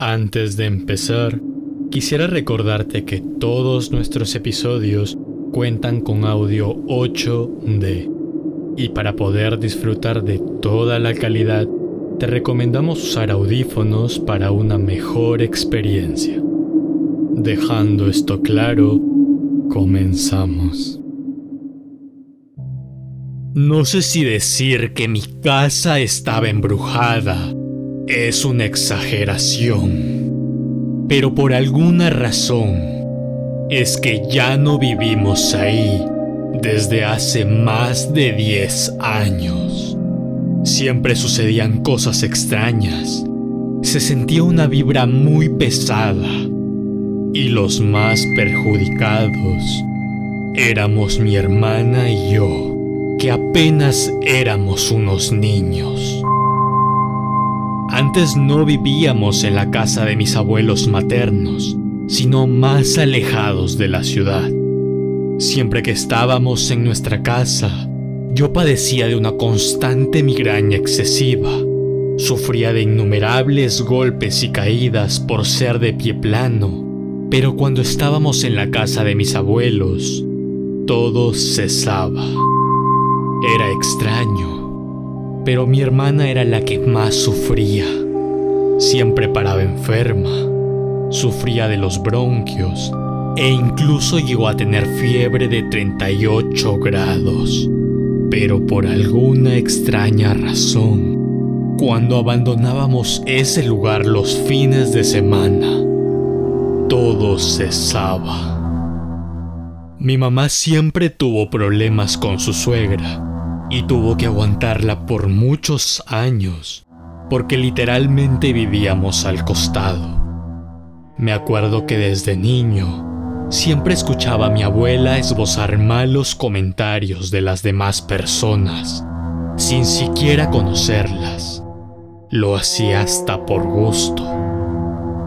Antes de empezar, quisiera recordarte que todos nuestros episodios cuentan con audio 8D. Y para poder disfrutar de toda la calidad, te recomendamos usar audífonos para una mejor experiencia. Dejando esto claro, comenzamos. No sé si decir que mi casa estaba embrujada es una exageración, pero por alguna razón es que ya no vivimos ahí desde hace más de 10 años. Siempre sucedían cosas extrañas. Se sentía una vibra muy pesada. Y los más perjudicados éramos mi hermana y yo, que apenas éramos unos niños. Antes no vivíamos en la casa de mis abuelos maternos, sino más alejados de la ciudad. Siempre que estábamos en nuestra casa, yo padecía de una constante migraña excesiva. Sufría de innumerables golpes y caídas por ser de pie plano, pero cuando estábamos en la casa de mis abuelos, todo cesaba. Era extraño, pero mi hermana era la que más sufría. Siempre paraba enferma, sufría de los bronquios e incluso llegó a tener fiebre de 38 grados. Pero por alguna extraña razón, cuando abandonábamos ese lugar los fines de semana, todo cesaba. Mi mamá siempre tuvo problemas con su suegra y tuvo que aguantarla por muchos años porque literalmente vivíamos al costado. Me acuerdo que desde niño Siempre escuchaba a mi abuela esbozar malos comentarios de las demás personas, sin siquiera conocerlas. Lo hacía hasta por gusto.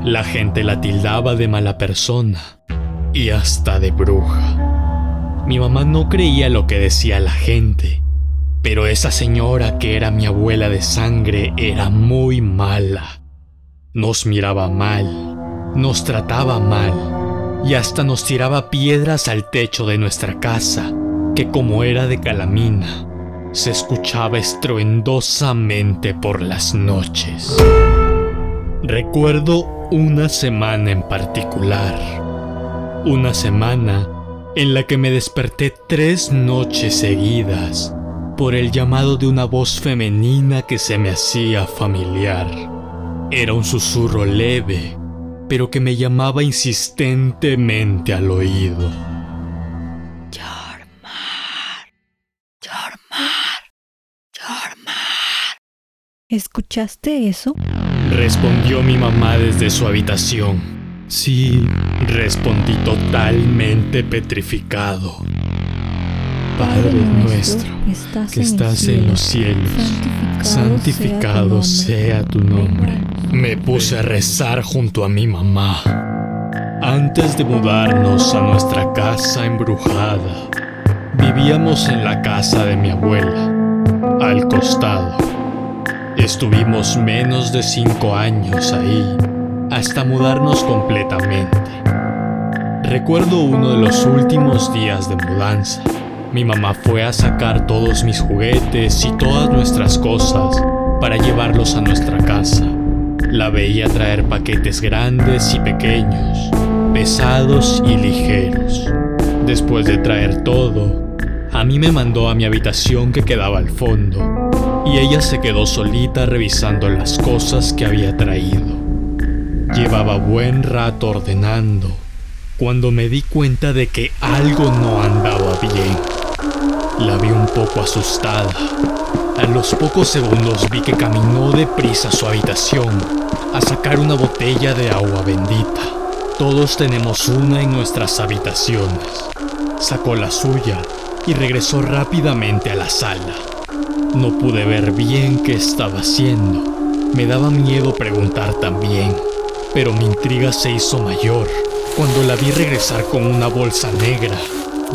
La gente la tildaba de mala persona y hasta de bruja. Mi mamá no creía lo que decía la gente, pero esa señora que era mi abuela de sangre era muy mala. Nos miraba mal, nos trataba mal y hasta nos tiraba piedras al techo de nuestra casa, que como era de calamina, se escuchaba estruendosamente por las noches. Recuerdo una semana en particular, una semana en la que me desperté tres noches seguidas por el llamado de una voz femenina que se me hacía familiar. Era un susurro leve pero que me llamaba insistentemente al oído. Yormar, Yormar, Yormar. ¿Escuchaste eso? Respondió mi mamá desde su habitación. Sí, respondí totalmente petrificado. Padre nuestro, que estás en los cielos, santificado sea tu nombre. Me puse a rezar junto a mi mamá. Antes de mudarnos a nuestra casa embrujada, vivíamos en la casa de mi abuela, al costado. Estuvimos menos de cinco años ahí, hasta mudarnos completamente. Recuerdo uno de los últimos días de mudanza. Mi mamá fue a sacar todos mis juguetes y todas nuestras cosas para llevarlos a nuestra casa. La veía traer paquetes grandes y pequeños, pesados y ligeros. Después de traer todo, a mí me mandó a mi habitación que quedaba al fondo, y ella se quedó solita revisando las cosas que había traído. Llevaba buen rato ordenando, cuando me di cuenta de que algo no andaba bien. La vi un poco asustada. A los pocos segundos vi que caminó deprisa a su habitación a sacar una botella de agua bendita. Todos tenemos una en nuestras habitaciones. Sacó la suya y regresó rápidamente a la sala. No pude ver bien qué estaba haciendo. Me daba miedo preguntar también, pero mi intriga se hizo mayor cuando la vi regresar con una bolsa negra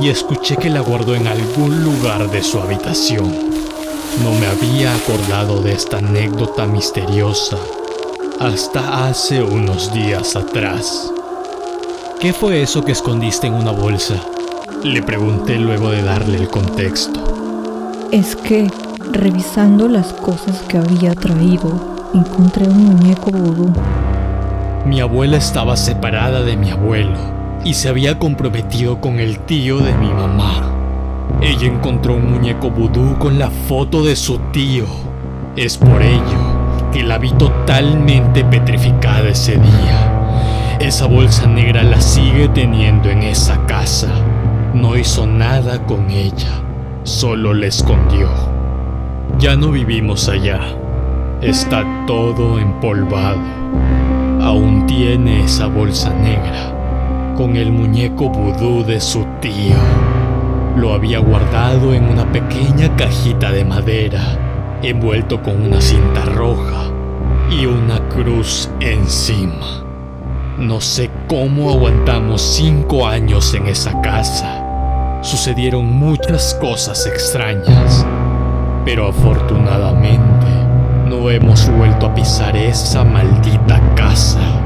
y escuché que la guardó en algún lugar de su habitación. No me había acordado de esta anécdota misteriosa hasta hace unos días atrás. ¿Qué fue eso que escondiste en una bolsa? Le pregunté luego de darle el contexto. Es que, revisando las cosas que había traído, encontré un muñeco vudú. Mi abuela estaba separada de mi abuelo y se había comprometido con el tío de mi mamá. Ella encontró un muñeco vudú con la foto de su tío. Es por ello que la vi totalmente petrificada ese día. Esa bolsa negra la sigue teniendo en esa casa. No hizo nada con ella, solo la escondió. Ya no vivimos allá. Está todo empolvado. Aún tiene esa bolsa negra con el muñeco vudú de su tío. Lo había guardado en una pequeña cajita de madera, envuelto con una cinta roja y una cruz encima. No sé cómo aguantamos cinco años en esa casa. Sucedieron muchas cosas extrañas, pero afortunadamente no hemos vuelto a pisar esa maldita casa.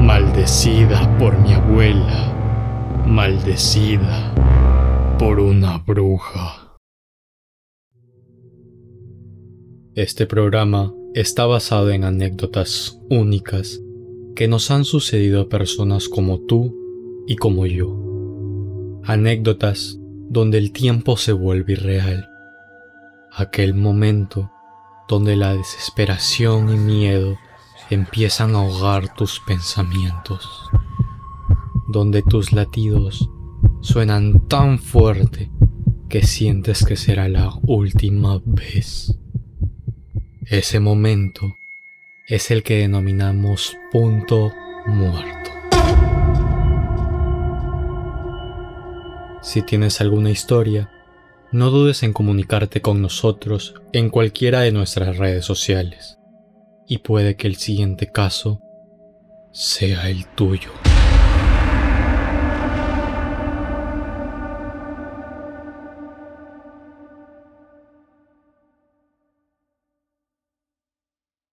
Maldecida por mi abuela. Maldecida por una bruja. Este programa está basado en anécdotas únicas que nos han sucedido a personas como tú y como yo. Anécdotas donde el tiempo se vuelve irreal. Aquel momento donde la desesperación y miedo empiezan a ahogar tus pensamientos. Donde tus latidos suenan tan fuerte que sientes que será la última vez. Ese momento es el que denominamos punto muerto. Si tienes alguna historia, no dudes en comunicarte con nosotros en cualquiera de nuestras redes sociales. Y puede que el siguiente caso sea el tuyo.